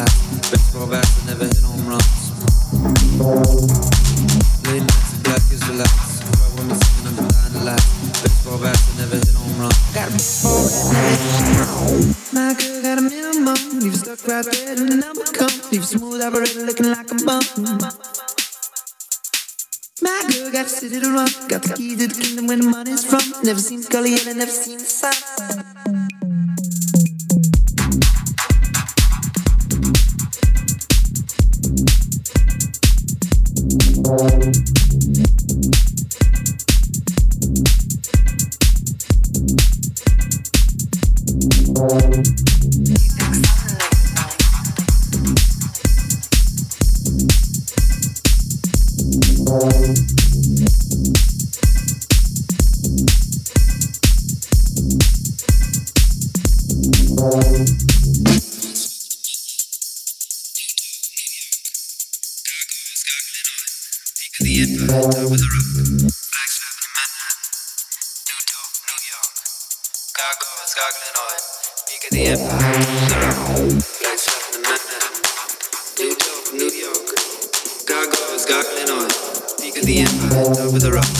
backs, baseball bats that never hit home runs. Late nights and black is relaxed. White women singing, I'm dying to laugh. Baseball bats that never hit home runs. Got a baseball bat. My girl got a minimum. Leave stuck right there till the number comes. Leave smooth operator looking like a bum. My girl got a city to run. Got the key to the kingdom where the money's from. Never seen Scully and I never seen the sun. over the rock.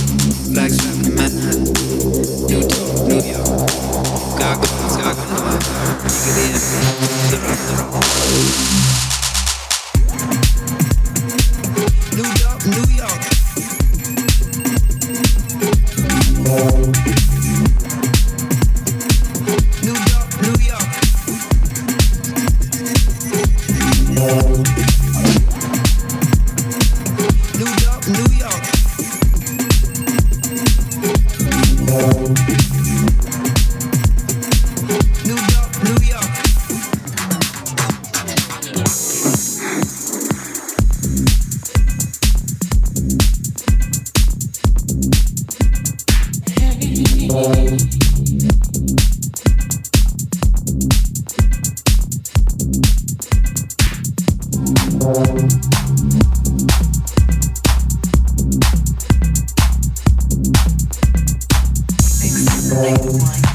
one.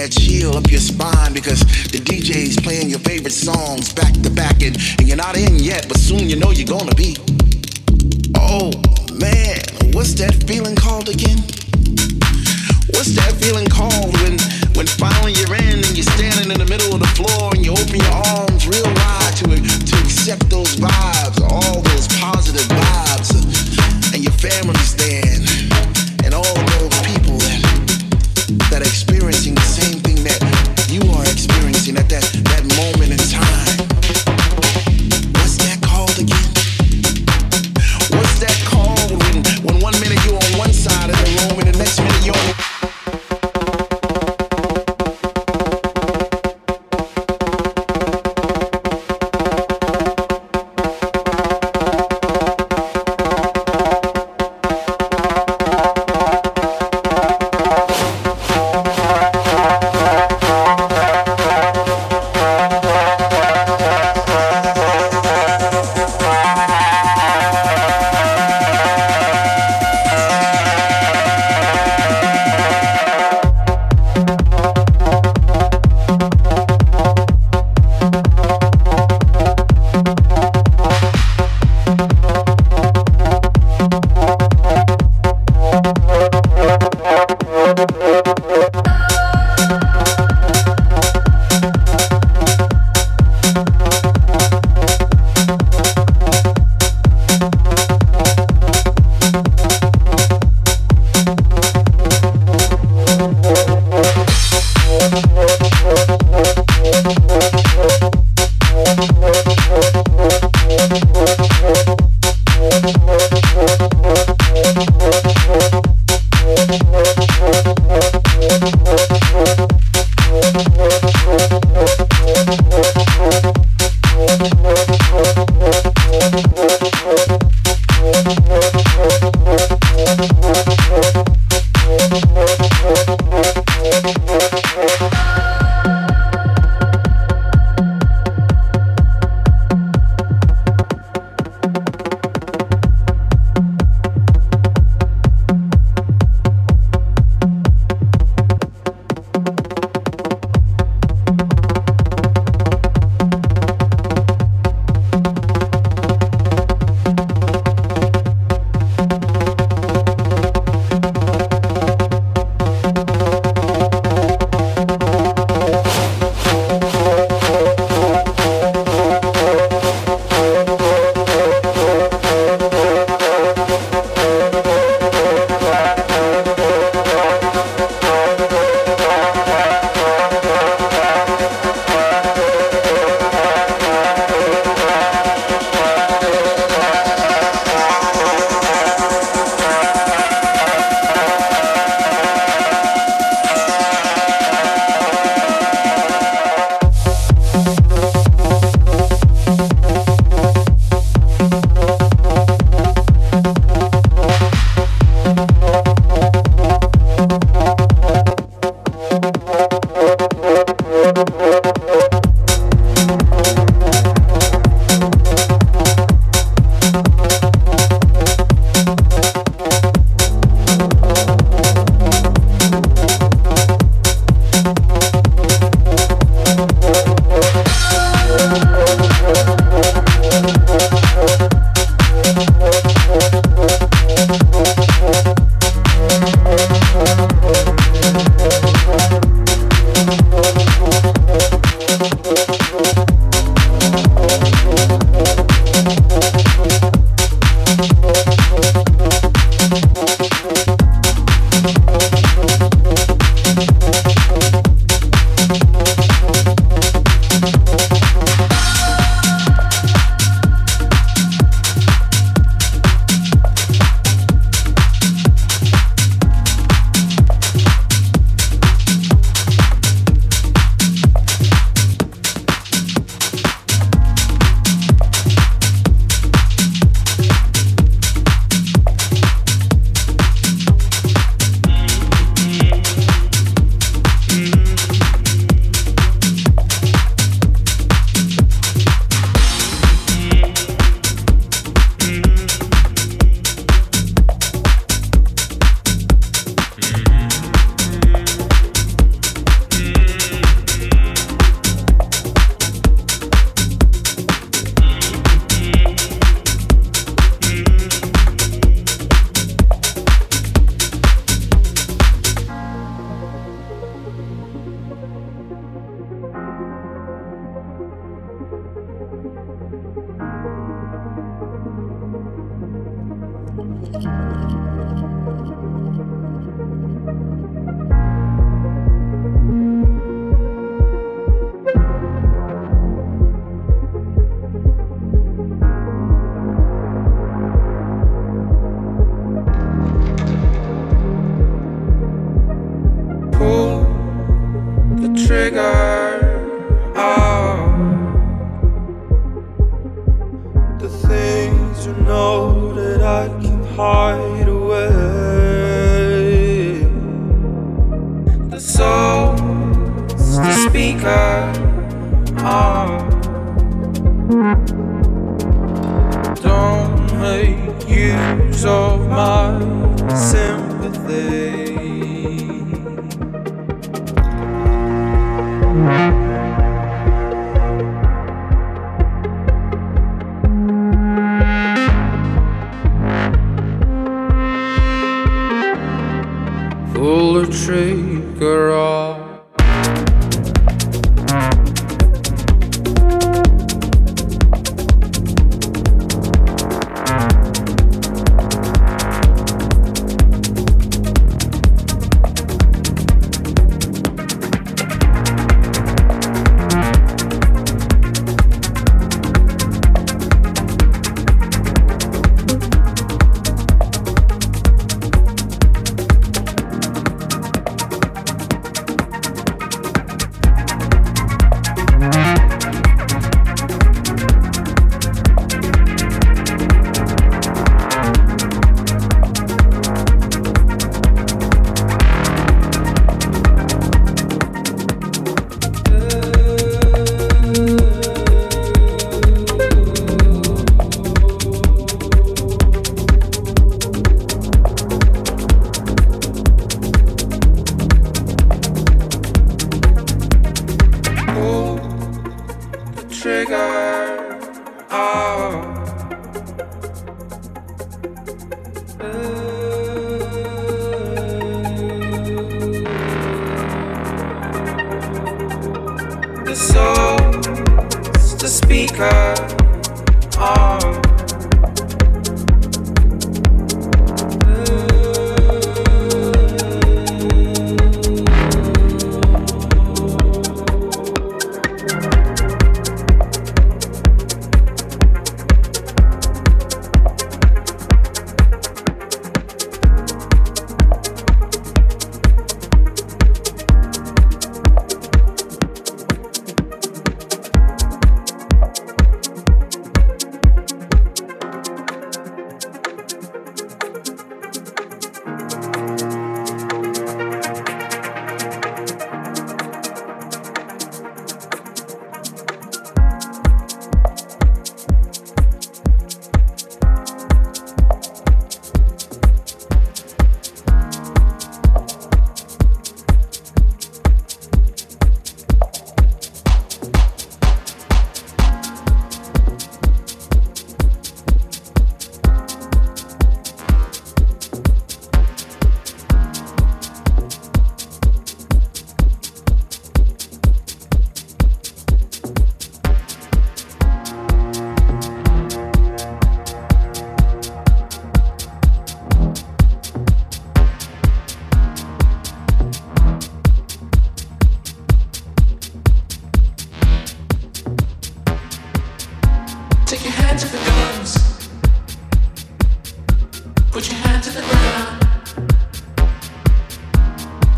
that chill up your spine because the DJ's playing your favorite songs back to back and, and you're not in yet, but soon you know you're gonna be. Oh man, what's that feeling called again? What's that feeling called when when finally you're in and you're standing in the middle of the floor and you open your arms real wide to to accept those vibes, all those positive vibes, uh, and your family's there.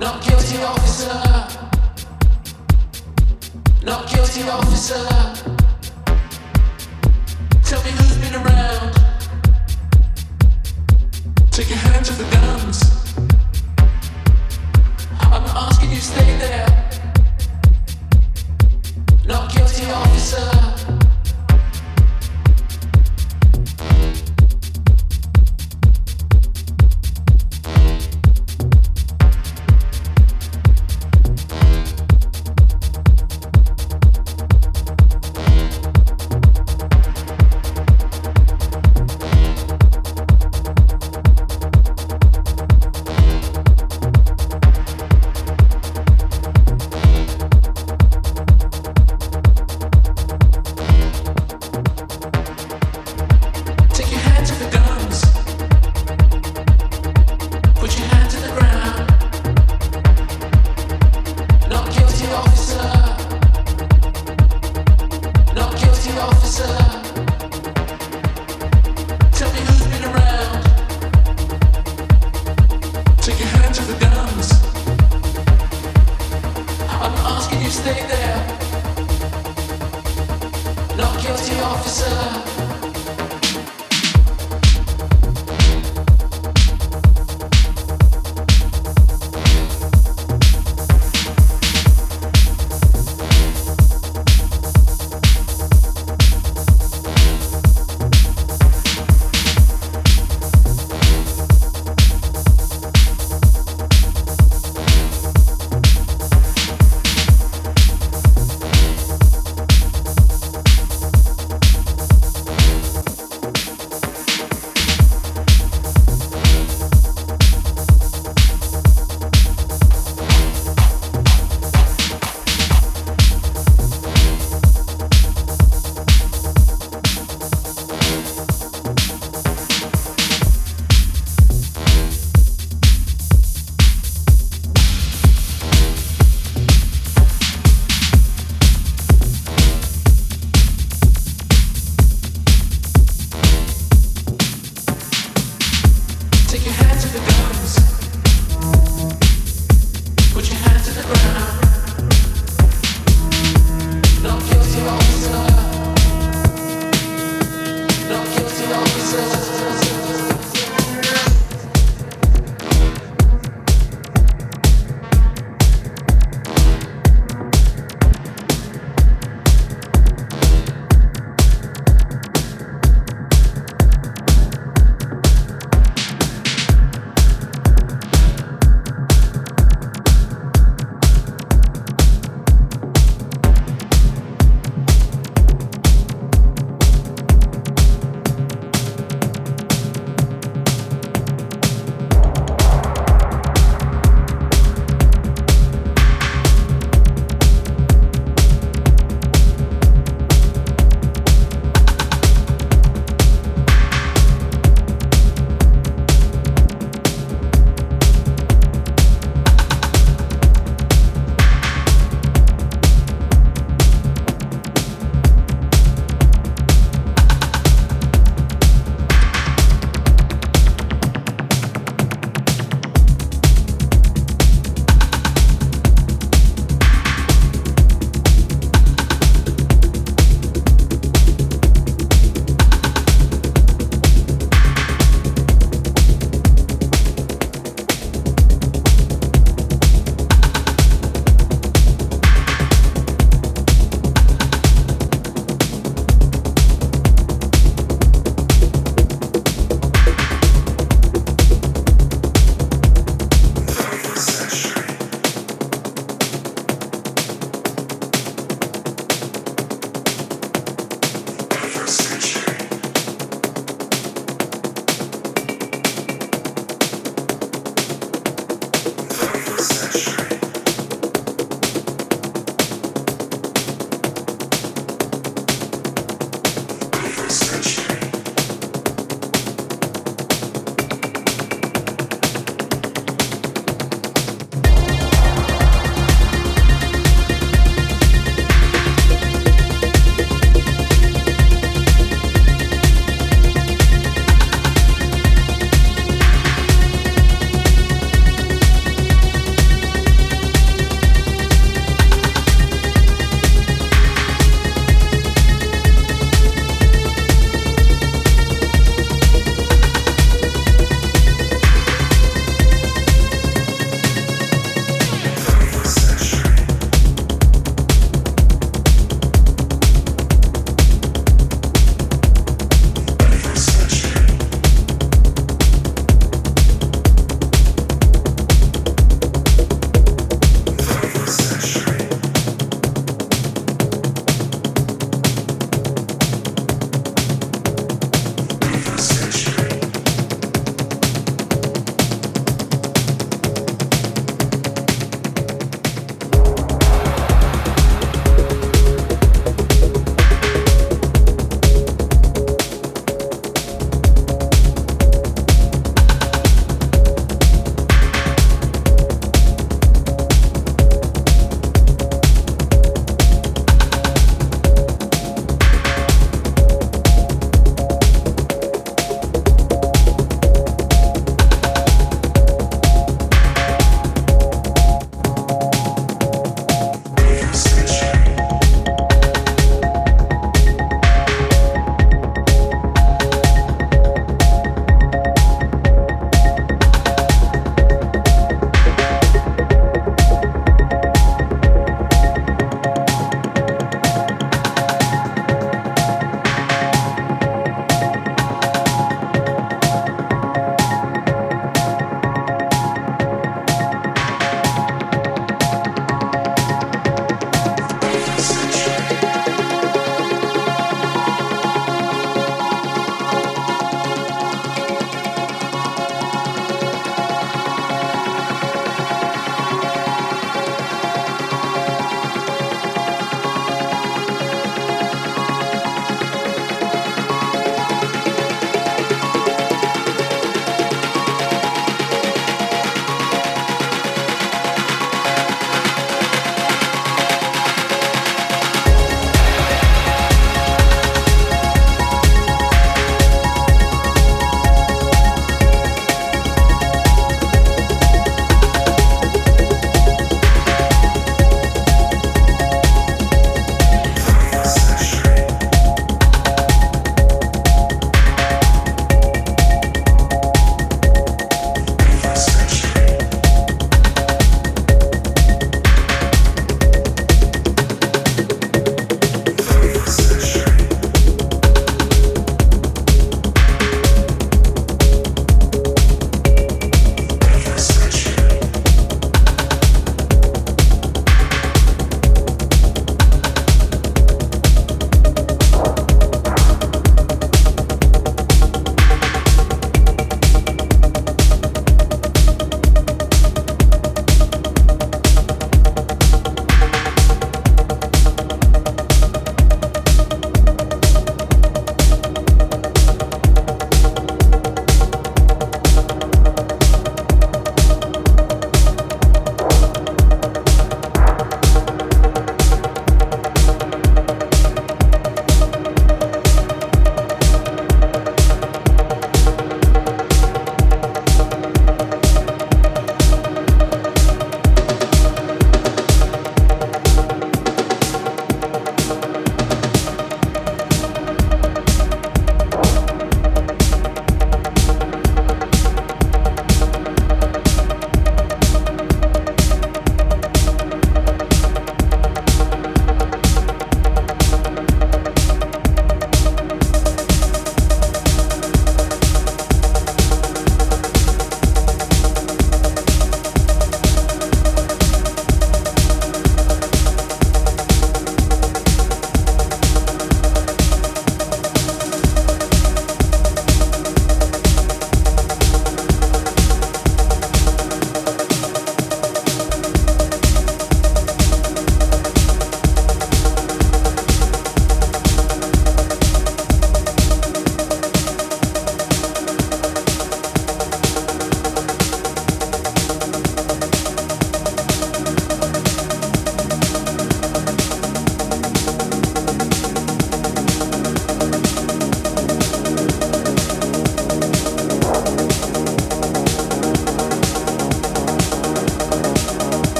Not guilty, officer. Not guilty, officer. Tell me who's been around. Take your hand off the gun.